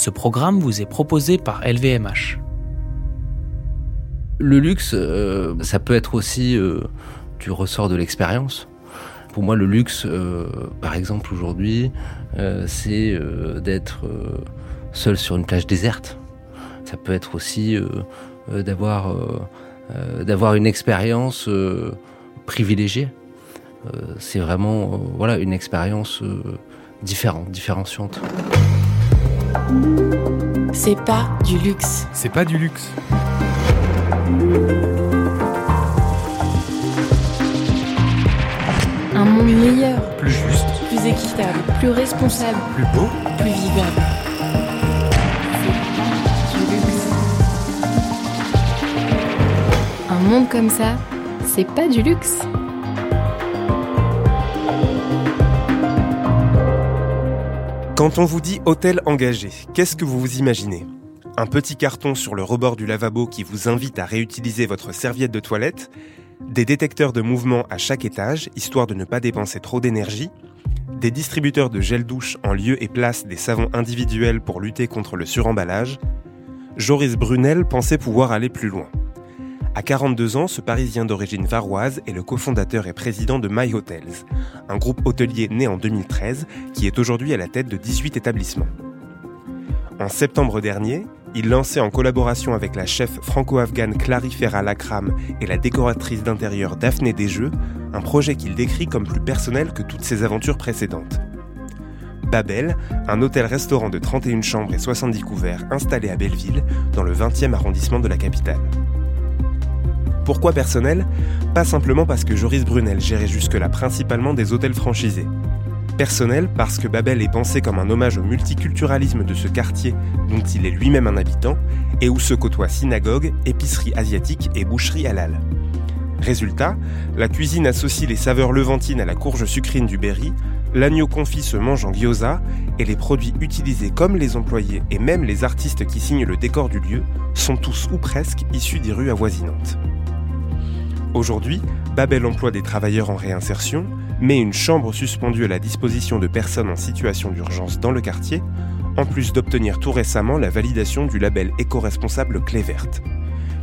Ce programme vous est proposé par LVMH. Le luxe, euh, ça peut être aussi euh, du ressort de l'expérience. Pour moi, le luxe, euh, par exemple, aujourd'hui, c'est d'être seul sur une plage déserte. Ça peut être aussi d'avoir d'avoir une expérience privilégiée. c'est vraiment voilà une expérience différente, différenciante. C'est pas du luxe. C'est pas du luxe. Un monde meilleur, Plus juste, plus équitable, plus responsable, plus beau. plus vivable. C'est du luxe. Un monde comme ça, c'est pas du luxe. Quand on vous dit hôtel engagé, qu'est-ce que vous vous imaginez? Un petit carton sur le rebord du lavabo qui vous invite à réutiliser votre serviette de toilette? Des détecteurs de mouvement à chaque étage, histoire de ne pas dépenser trop d'énergie? Des distributeurs de gel douche en lieu et place des savons individuels pour lutter contre le suremballage? Joris Brunel pensait pouvoir aller plus loin. À 42 ans, ce Parisien d'origine varoise est le cofondateur et président de My Hotels, un groupe hôtelier né en 2013 qui est aujourd'hui à la tête de 18 établissements. En septembre dernier, il lançait en collaboration avec la chef franco-afghane Clary Ferra Lakram et la décoratrice d'intérieur Daphné Desjeux un projet qu'il décrit comme plus personnel que toutes ses aventures précédentes. Babel, un hôtel-restaurant de 31 chambres et 70 couverts installé à Belleville, dans le 20e arrondissement de la capitale. Pourquoi personnel? Pas simplement parce que Joris Brunel gérait jusque-là principalement des hôtels franchisés. Personnel parce que Babel est pensé comme un hommage au multiculturalisme de ce quartier dont il est lui-même un habitant et où se côtoient synagogue, épicerie asiatique et boucherie halal. Résultat, la cuisine associe les saveurs levantines à la courge sucrine du Berry, l'agneau confit se mange en gyoza et les produits utilisés comme les employés et même les artistes qui signent le décor du lieu sont tous ou presque issus des rues avoisinantes. Aujourd'hui, Babel emploie des travailleurs en réinsertion, met une chambre suspendue à la disposition de personnes en situation d'urgence dans le quartier, en plus d'obtenir tout récemment la validation du label éco-responsable Clé Verte.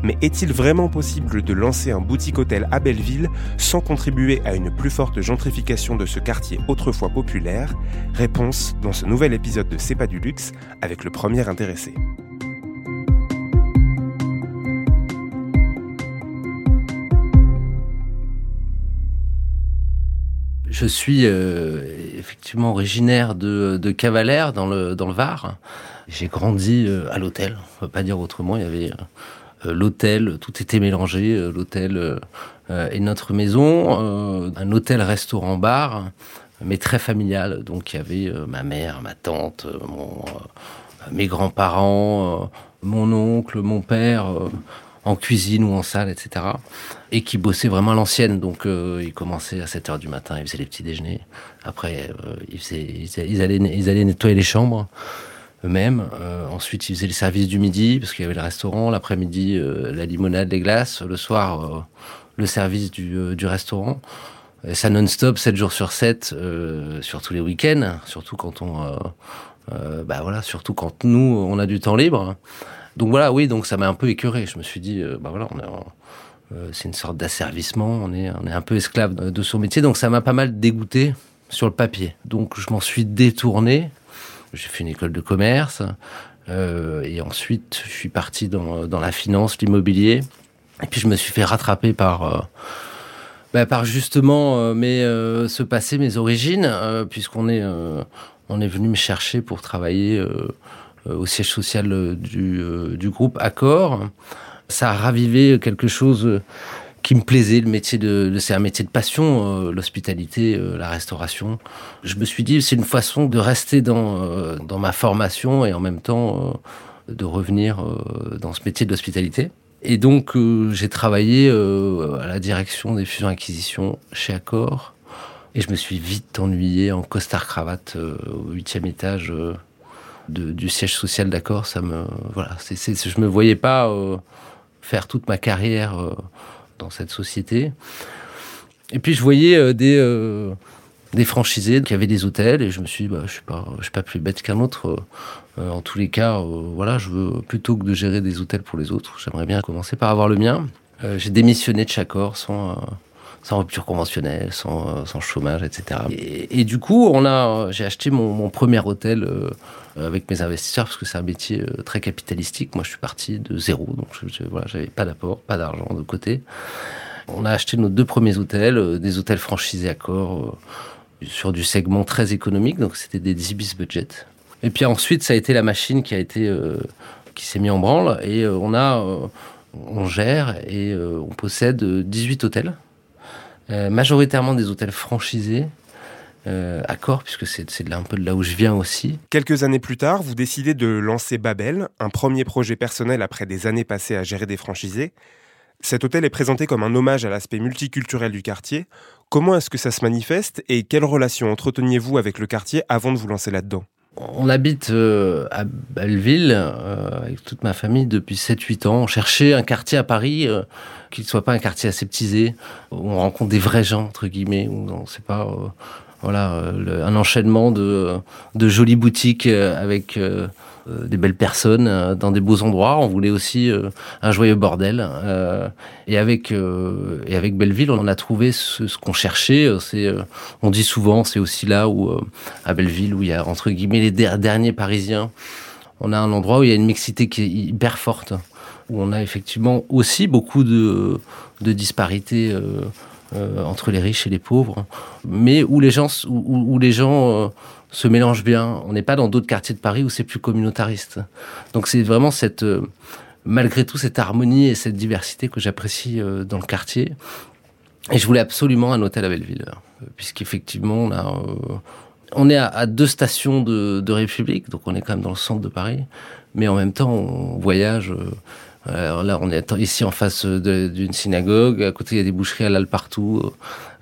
Mais est-il vraiment possible de lancer un boutique-hôtel à Belleville sans contribuer à une plus forte gentrification de ce quartier autrefois populaire? Réponse dans ce nouvel épisode de C'est pas du luxe avec le premier intéressé. Je suis euh, effectivement originaire de, de Cavalère dans le, dans le Var. J'ai grandi euh, à l'hôtel, on peut pas dire autrement. Il y avait euh, l'hôtel, tout était mélangé, l'hôtel et notre maison, un hôtel-restaurant bar, mais très familial. Donc il y avait ma mère, ma tante, mes grands-parents, mon oncle, mon père. En cuisine ou en salle, etc. Et qui bossaient vraiment à l'ancienne. Donc, euh, ils commençaient à 7 heures du matin, ils faisaient les petits déjeuners. Après, euh, ils, allaient, nettoyer les chambres eux-mêmes. Euh, ensuite, ils faisaient les services du midi, parce qu'il y avait le restaurant. L'après-midi, euh, la limonade, les glaces. Le soir, le service du, restaurant. Et ça non-stop, 7 jours sur 7, euh, sur tous les week-ends. Surtout quand on... bah voilà, surtout quand nous, on a du temps libre. Donc voilà, oui, donc ça m'a un peu écœuré. Je me suis dit, euh, bah voilà, euh, c'est une sorte d'asservissement, on est, on est un peu esclave de, son métier, donc ça m'a pas mal dégoûté sur le papier. Donc je m'en suis détourné. J'ai fait une école de commerce euh, et ensuite je suis parti dans, la finance, l'immobilier. Et puis je me suis fait rattraper par euh, bah, par justement mes, ce passé, mes origines, puisqu'on est est venu me chercher pour travailler au siège social euh, du, euh, du groupe Accor. Ça a ravivé quelque chose euh, qui me plaisait, le métier de, c'est un métier de passion, euh, l'hospitalité, euh, la restauration. Je me suis dit, c'est une façon de rester dans, euh, dans ma formation et en même temps euh, de revenir euh, dans ce métier de l'hospitalité. Et donc, euh, j'ai travaillé euh, à la direction des fusions-acquisitions chez Accor. Et je me suis vite ennuyé en costard-cravate euh, au huitième étage euh, du siège social d'Accor. Ça me, voilà, c'est, je me voyais pas euh, faire toute ma carrière euh, dans cette société. Et puis je voyais euh, des, des franchisés qui avaient des hôtels et je me suis dit, bah, je suis pas, je suis pas plus bête qu'un autre. En tous les cas, voilà, je veux plutôt que de gérer des hôtels pour les autres, j'aimerais bien commencer par avoir le mien. J'ai démissionné de Chacor sans, sans rupture conventionnelle, sans, sans chômage, etc. Et, du coup, on a, j'ai acheté mon, premier hôtel avec mes investisseurs parce que c'est un métier très capitalistique. Moi, je suis parti de zéro, donc je, je, voilà, j'avais pas d'apport, pas d'argent de côté. On a acheté nos deux premiers hôtels, des hôtels franchisés à corps sur du segment très économique, donc c'était des 10 bis budget. Et puis ensuite, ça a été la machine qui a été euh, qui s'est mis en branle et euh, on a euh, on gère et euh, on possède 18 hôtels, euh, majoritairement des hôtels franchisés. à Corps, puisque c'est un peu de là où je viens aussi. Quelques années plus tard, vous décidez de lancer Babel, un premier projet personnel après des années passées à gérer des franchisés. Cet hôtel est présenté comme un hommage à l'aspect multiculturel du quartier. Comment est-ce que ça se manifeste et quelle relation entreteniez-vous avec le quartier avant de vous lancer là-dedans? On habite euh, à Belleville euh, avec toute ma famille depuis 7-8 ans. On cherchait un quartier à Paris euh, qui ne soit pas un quartier aseptisé, où on rencontre des vrais gens, entre guillemets, où on sait pas, euh, voilà, un enchaînement de, jolies boutiques avec des belles personnes euh, dans des beaux endroits. On voulait aussi euh, un joyeux bordel. et avec et avec Belleville, on a trouvé ce, ce qu'on cherchait. C'est on dit souvent, c'est aussi là où à Belleville où il y a entre guillemets les derniers Parisiens. On a un endroit où il y a une mixité qui est hyper forte, où on a effectivement aussi beaucoup de, de disparités euh, entre les riches et les pauvres, mais où les gens, où, les gens euh, se mélangent bien. On n'est pas dans d'autres quartiers de Paris où c'est plus communautariste. Donc c'est vraiment cette, euh, malgré tout, cette harmonie et cette diversité que j'apprécie dans le quartier. Et je voulais absolument un hôtel à Belleville, puisqu'effectivement, on est à, deux stations de, République, donc on est quand même dans le centre de Paris, mais en même temps, on voyage. Alors là, on est ici en face d'une synagogue. À côté, il y a des boucheries halal partout,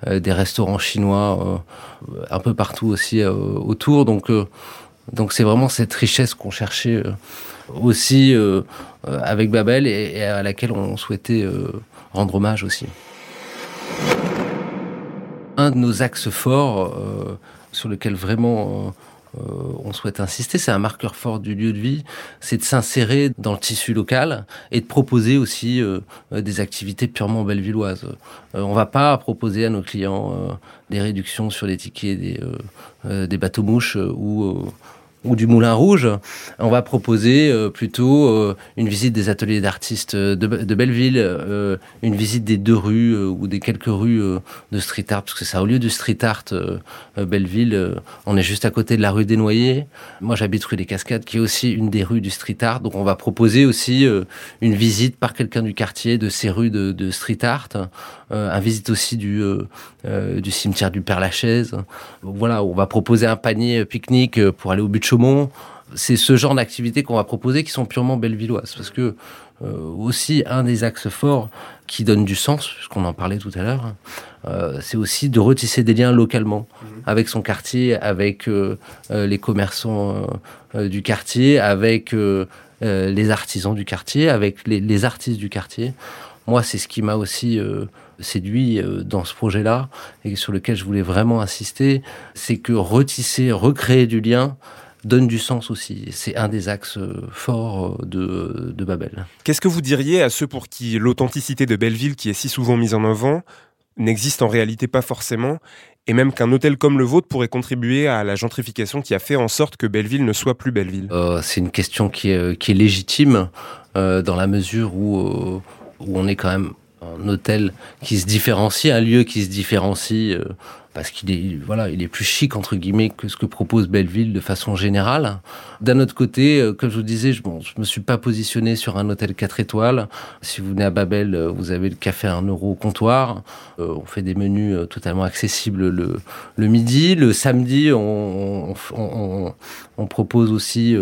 euh, des restaurants chinois euh, un peu partout aussi euh, autour. Donc, c'est vraiment cette richesse qu'on cherchait aussi avec Babel et, et à laquelle on souhaitait rendre hommage aussi. Un de nos axes forts sur lequel vraiment on souhaite insister, c'est un marqueur fort du lieu de vie, c'est de s'insérer dans le tissu local et de proposer aussi euh, des activités purement bellevilloises. Euh, on va pas proposer à nos clients euh, des réductions sur les tickets des, euh, euh, des bateaux mouches ou euh, ou du Moulin Rouge, on va proposer euh, plutôt euh, une visite des ateliers d'artistes de, de, Belleville, euh, une visite des deux rues euh, ou des quelques rues euh, de street art, parce que ça, au lieu du street art euh, Belleville, euh, on est juste à côté de la rue des Noyers. Moi, j'habite rue des Cascades, qui est aussi une des rues du street art, donc on va proposer aussi euh, une visite par quelqu'un du quartier de ces rues de, street art, euh, un visite aussi du, euh, du cimetière du Père Lachaise. Voilà, on va proposer un panier pique-nique pour aller au but de C'est ce genre d'activités qu'on va proposer qui sont purement bellevilloises. Parce que euh, aussi, un des axes forts qui donne du sens, puisqu'on en parlait tout à l'heure, euh, c'est aussi de retisser des liens localement mmh. avec son quartier, avec euh, les commerçants du quartier, avec les artisans du quartier, avec les, les artistes du quartier. Moi, c'est ce qui m'a aussi séduit dans ce projet-là et sur lequel je voulais vraiment insister, c'est que retisser, recréer du lien donne du sens aussi. C'est un des axes euh, forts de, de Babel. Qu'est-ce que vous diriez à ceux pour qui l'authenticité de Belleville, qui est si souvent mise en avant, n'existe en réalité pas forcément et même qu'un hôtel comme le vôtre pourrait contribuer à la gentrification qui a fait en sorte que Belleville ne soit plus Belleville? Euh, C'est une question qui est, qui est légitime euh, dans la mesure où, euh, où on est quand même un hôtel qui se différencie, un lieu qui se différencie euh, parce qu'il est voilà, il est plus chic entre guillemets que ce que propose Belleville de façon générale. D'un autre côté, euh, comme je vous disais, je, bon, je me suis pas positionné sur un hôtel 4 étoiles. Si vous venez à Babel, euh, vous avez le café à 1 euro au comptoir. Euh, on fait des menus totalement accessibles le, midi, le samedi, on, propose aussi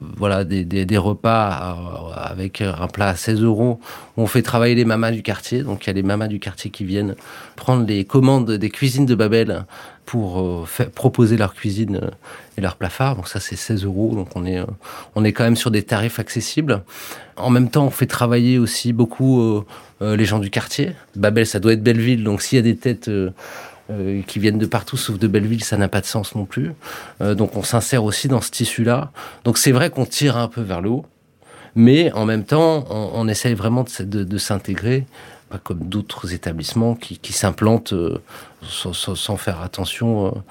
voilà des, des, repas avec un plat à 16 euros. On fait travailler les mamas du quartier. Donc il y a les mamas du quartier qui viennent prendre les commandes des cuisines de Babel pour euh, proposer leur cuisine euh, et leur plat phare. Donc ça c'est 16 euros. Donc on est euh, on est quand même sur des tarifs accessibles. En même temps, on fait travailler aussi beaucoup euh, les gens du quartier. Babel, ça doit être Belleville. Donc s'il y a des têtes euh, qui viennent de partout sauf de Belleville, ça n'a pas de sens non plus. Euh, donc on s'insère aussi dans ce tissu-là. Donc c'est vrai qu'on tire un peu vers le haut, mais en même temps, on, on essaye vraiment de, de, de s'intégrer, pas comme d'autres établissements qui, qui s'implantent euh, sans, sans, sans, faire attention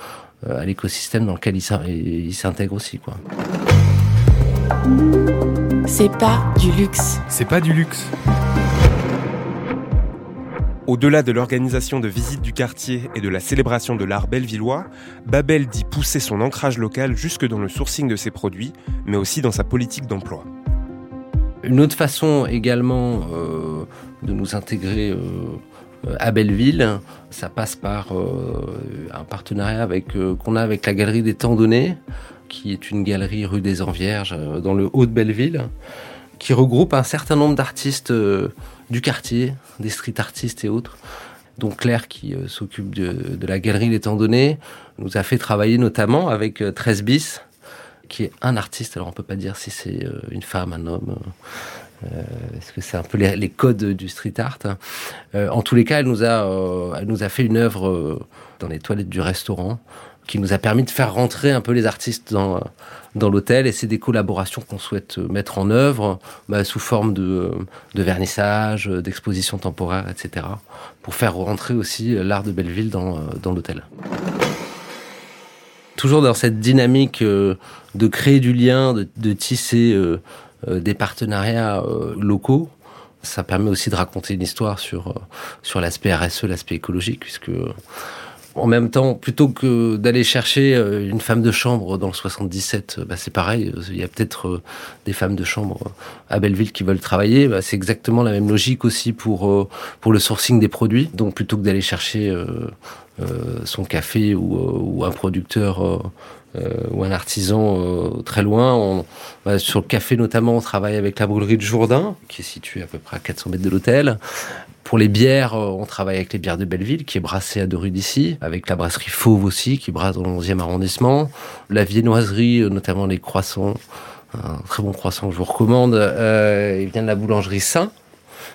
euh, à l'écosystème dans lequel ils s'intègrent aussi. Quoi. C'est pas du luxe. C'est pas du luxe. Au-delà de l'organisation de visites du quartier et de la célébration de l'art bellevillois, Babel dit pousser son ancrage local jusque dans le sourcing de ses produits, mais aussi dans sa politique d'emploi. Une autre façon également euh, de nous intégrer euh, à Belleville, ça passe par euh, un partenariat qu'on a avec la Galerie des Temps qui est une galerie rue des Envierges dans le haut de Belleville, qui regroupe un certain nombre d'artistes du quartier, des street artistes et autres. Donc Claire, qui s'occupe de, la Galerie Temps Donnés, nous a fait travailler notamment avec 13 bis, qui est un artiste. Alors on peut pas dire si c'est une femme, un homme. Euh, Est-ce que c'est un peu les, codes du street art euh, En tous les cas, elle nous a, euh, elle nous a fait une œuvre euh, dans les toilettes du restaurant qui nous a permis de faire rentrer un peu les artistes dans, dans l'hôtel. Et c'est des collaborations qu'on souhaite mettre en œuvre bah, sous forme de, de vernissage, d'exposition temporaire, etc. pour faire rentrer aussi l'art de Belleville dans, dans l'hôtel toujours dans cette dynamique euh, de créer du lien, de, de tisser euh, euh, des partenariats locaux. Ça permet aussi de raconter une histoire sur, sur l'aspect RSE, l'aspect écologique, puisque en même temps, plutôt que d'aller chercher une femme de chambre dans le 77, bah c'est pareil. Il y a peut-être des femmes de chambre à Belleville qui veulent travailler. Bah c'est exactement la même logique aussi pour pour le sourcing des produits. Donc plutôt que d'aller chercher euh, son café ou, ou un producteur euh, ou un artisan euh, très loin. On, bah, sur le café notamment, on travaille avec la brûlerie de Jourdain, qui est située à peu près à 400 mètres de l'hôtel. Pour les bières, on travaille avec les bières de Belleville, qui est brassée à deux rues d'ici, avec la brasserie Fauve aussi, qui brasse dans le 11e arrondissement. La viennoiserie, notamment les croissants, un très bon croissant que je vous recommande, euh, il vient de la boulangerie Saint,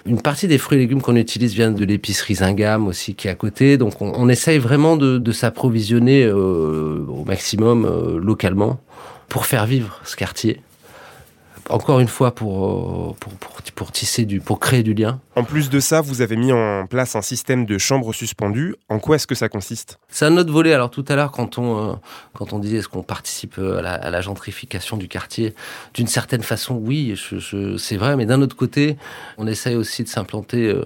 une partie des fruits et légumes qu'on utilise vient de l'épicerie Zingam aussi qui est à côté. Donc on, on essaye vraiment de, de s'approvisionner euh, au maximum euh, localement pour faire vivre ce quartier. Encore une fois pour, pour, pour, pour, tisser du, pour créer du lien. En plus de ça, vous avez mis en place un système de chambres suspendues. En quoi est-ce que ça consiste? C'est un autre volet. Alors tout à l'heure, quand on, euh, quand on disait est-ce qu'on participe à la, à la, gentrification du quartier, d'une certaine façon, oui, je, je, c'est vrai. Mais d'un autre côté, on essaye aussi de s'implanter. Euh, euh,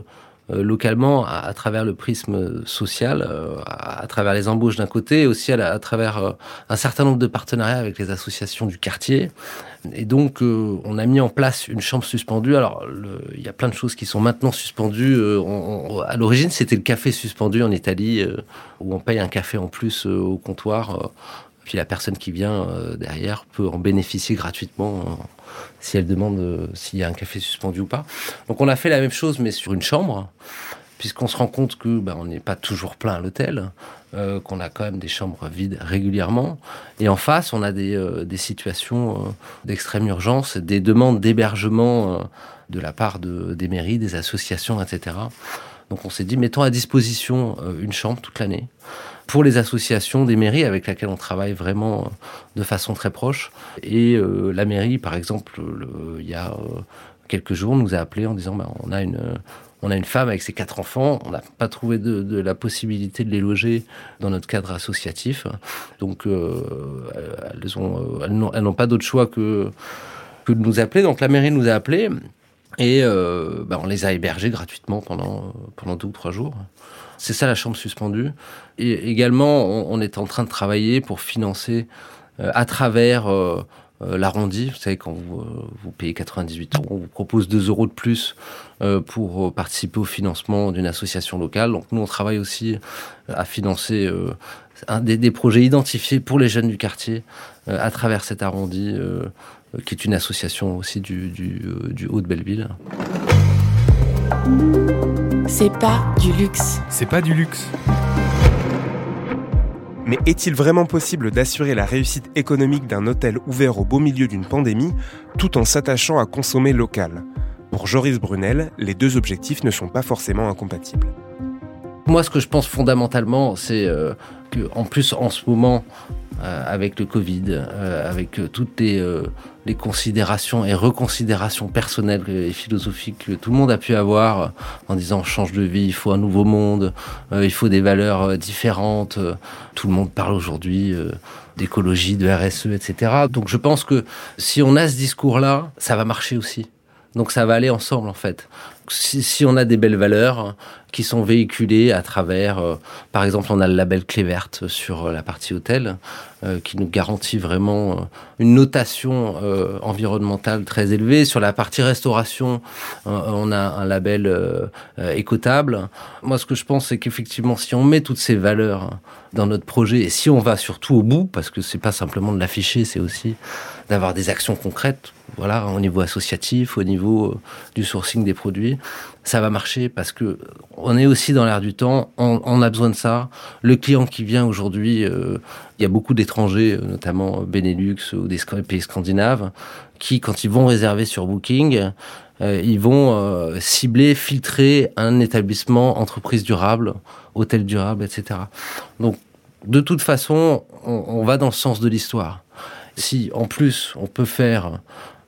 localement à, travers le prisme social, euh, à, travers les embauches d'un côté, et aussi à, travers euh, un certain nombre de partenariats avec les associations du quartier. Et donc, euh, on a mis en place une chambre suspendue. Alors, il y a plein de choses qui sont maintenant suspendues. Euh, à l'origine, c'était le café suspendu en Italie, euh, où on paye un café en plus au comptoir. puis la personne qui vient derrière peut en bénéficier gratuitement si elle demande euh, s'il y a un café suspendu ou pas. Donc on a fait la même chose mais sur une chambre, puisqu'on se rend compte que ben, on n'est pas toujours plein à l'hôtel, euh, qu'on a quand même des chambres vides régulièrement. Et en face, on a des, euh, des situations d'extrême urgence, des demandes d'hébergement de la part de, des mairies, des associations, etc. Donc on s'est dit, mettons à disposition une chambre toute l'année pour les associations des mairies avec lesquelles on travaille vraiment de façon très proche. Et euh, la mairie, par exemple, le, il y a euh, quelques jours, nous a appelé en disant bah, on a une on a une femme avec ses quatre enfants, on n'a pas trouvé de, la possibilité de les loger dans notre cadre associatif. Donc euh, elles ont elles n'ont pas d'autre choix que que de nous appeler. Donc la mairie nous a appelés. Et euh, bah, on les a hébergés gratuitement pendant, pendant deux ou trois jours. C'est ça la chambre suspendue. Et également, on, est en train de travailler pour financer euh, à travers euh, l'arrondi. Vous savez, quand vous, payez 98 euros, on vous propose 2 euros de plus pour participer au financement d'une association locale. Donc nous, on travaille aussi à financer des, projets identifiés pour les jeunes du quartier à travers cet arrondi qui est une association aussi euh, du Haut de Belleville. C'est pas du luxe. C'est pas du luxe. Mais est-il vraiment possible d'assurer la réussite économique d'un hôtel ouvert au beau milieu d'une pandémie tout en s'attachant à consommer local? Pour Joris Brunel, les deux objectifs ne sont pas forcément incompatibles. Moi, ce que je pense fondamentalement, c'est que, en plus, en ce moment, avec le Covid, avec toutes les, les, considérations et reconsidérations personnelles et philosophiques que tout le monde a pu avoir en disant change de vie, il faut un nouveau monde, il faut des valeurs différentes. Tout le monde parle aujourd'hui d'écologie, de RSE, etc. Donc je pense que si on a ce discours-là, ça va marcher aussi. Donc ça va aller ensemble en fait. Si, si, on a des belles valeurs qui sont véhiculées à travers, euh, par exemple, on a le label Clé verte sur euh, la partie hôtel, euh, qui nous garantit vraiment une notation environnementale très élevée. Sur la partie restauration, on a un label écotable. Moi, ce que je pense, c'est qu'effectivement, si on met toutes ces valeurs dans notre projet et si on va surtout au bout, parce que c'est pas simplement de l'afficher, c'est aussi d'avoir des actions concrètes, voilà, au niveau associatif, au niveau du sourcing des produits, ça va marcher parce que on est aussi dans l'air du temps, on, a besoin de ça. Le client qui vient aujourd'hui, euh, il y a beaucoup d'étrangers, notamment Benelux ou des pays scandinaves, qui, quand ils vont réserver sur Booking, euh, ils vont euh, cibler, filtrer un établissement, entreprise durable, hôtel durable, etc. Donc, de toute façon, on, on va dans le sens de l'histoire. Si, en plus, on peut faire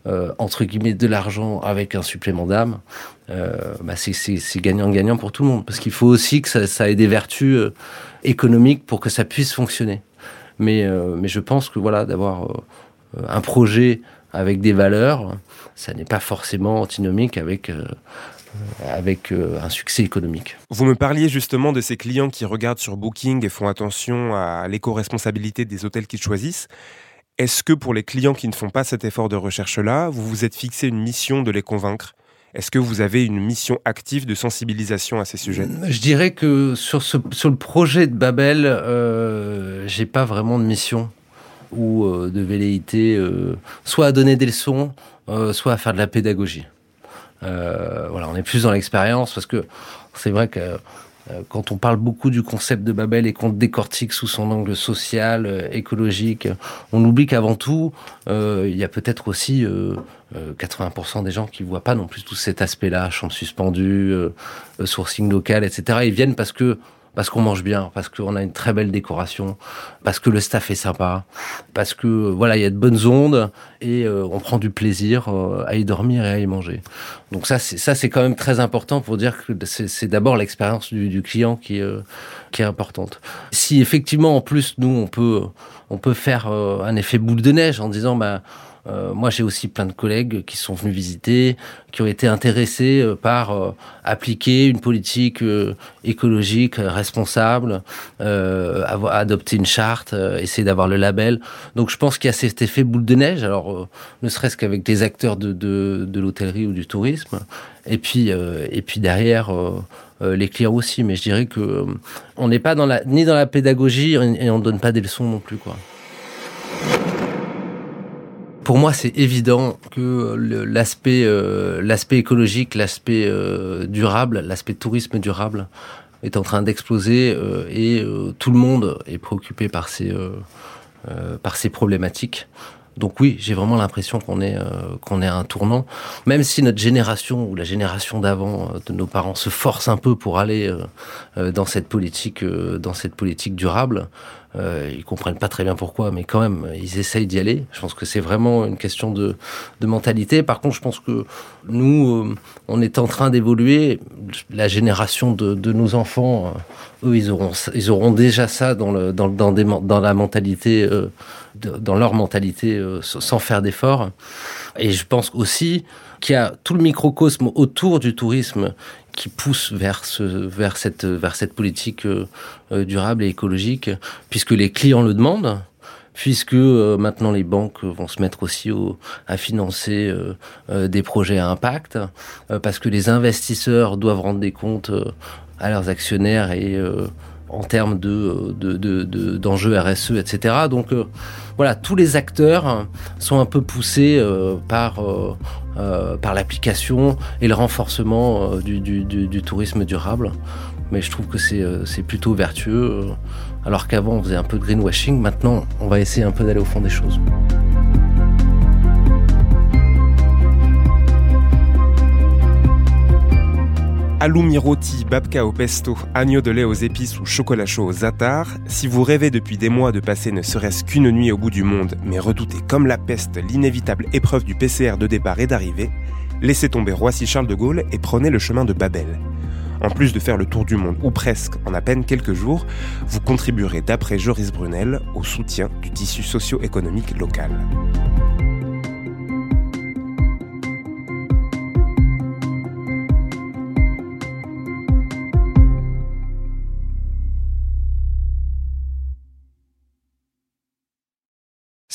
euh, entre guillemets de l'argent avec un supplément d'âme, euh, bah c'est gagnant-gagnant pour tout le monde. Parce qu'il faut aussi que ça, ait des vertus euh, économiques pour que ça puisse fonctionner. Mais, je pense que voilà, d'avoir un projet avec des valeurs, ça n'est pas forcément antinomique avec avec un succès économique. Vous me parliez justement de ces clients qui regardent sur Booking et font attention à l'éco-responsabilité des hôtels qu'ils choisissent. Est-ce que pour les clients qui ne font pas cet effort de recherche-là, vous vous êtes fixé une mission de les convaincre? Est-ce que vous avez une mission active de sensibilisation à ces sujets? Je dirais que sur, le projet de Babel, euh, j'ai pas vraiment de mission ou euh, de velléité, euh, soit à donner des leçons, euh, soit à faire de la pédagogie. On est plus dans l'expérience parce que c'est vrai que quand on parle beaucoup du concept de Babel et qu'on décortique sous son angle social, euh, écologique, on oublie qu'avant tout, euh, il y a peut-être aussi euh, 80% des gens qui voient pas non plus tout cet aspect-là, chambre suspendue, euh, sourcing local, etc. Ils viennent parce que parce qu'on mange bien, parce qu'on a une très belle décoration, parce que le staff est sympa, parce que voilà, il y a de bonnes ondes et euh, on prend du plaisir euh, à y dormir et à y manger. Donc ça, c'est ça, c'est quand même très important pour dire que c'est d'abord l'expérience du, client qui, euh, qui est importante. Si effectivement, en plus, nous, on peut, on peut faire euh, un effet boule de neige en disant, bah euh, moi, j'ai aussi plein de collègues qui sont venus visiter, qui ont été intéressés euh, par euh, appliquer une politique euh, écologique euh, responsable, euh, adopter une charte, essayer d'avoir le label. Donc, je pense qu'il y a cet effet boule de neige. Alors, ne serait-ce qu'avec des acteurs de, de, l'hôtellerie ou du tourisme, et puis, et puis derrière. les clients aussi, mais je dirais que on n'est pas dans la, ni dans la pédagogie et on ne donne pas des leçons non plus, quoi pour moi, c'est évident que l'aspect euh, l'aspect écologique, l'aspect euh, durable, l'aspect tourisme durable est en train d'exploser euh, et tout le monde est préoccupé par ces par ces problématiques. Donc oui, j'ai vraiment l'impression qu'on est euh, qu'on est à un tournant, même si notre génération ou la génération d'avant euh, de nos parents se force un peu pour aller euh, euh dans cette politique euh, dans cette politique durable. Ils comprennent pas très bien pourquoi, mais quand même, ils essayent d'y aller. Je pense que c'est vraiment une question de, de mentalité. Par contre, je pense que nous, on est en train d'évoluer. La génération de, de nos enfants, eux, ils auront, ils auront déjà ça dans, le, dans, dans, dans la mentalité, dans leur mentalité, euh, sans faire d'efforts. Et je pense aussi qu'il y a tout le microcosme autour du tourisme qui pousse vers, ce, vers, cette, vers cette politique euh, durable et écologique, puisque les clients le demandent, puisque euh, maintenant les banques vont se mettre aussi au, à financer euh, euh, des projets à impact, euh, parce que les investisseurs doivent rendre des comptes euh, à leurs actionnaires et euh, en termes de, de, de, de, d'enjeux RSE, etc. Donc euh, voilà, tous les acteurs sont un peu poussés euh, par, euh, par l'application et le renforcement du, du, du, tourisme durable. Mais je trouve que c'est, plutôt vertueux. Alors qu'avant, on faisait un peu de greenwashing. Maintenant, on va essayer un peu d'aller au fond des choses. Halloumi rôti, babka au pesto, agneau de lait aux épices ou chocolat chaud aux attards, si vous rêvez depuis des mois de passer ne serait-ce qu'une nuit au bout du monde, mais redoutez comme la peste l'inévitable épreuve du PCR de départ et d'arrivée, laissez tomber Roissy-Charles de Gaulle et prenez le chemin de Babel. En plus de faire le tour du monde, ou presque, en à peine quelques jours, vous contribuerez, d'après Joris Brunel, au soutien du tissu socio-économique local.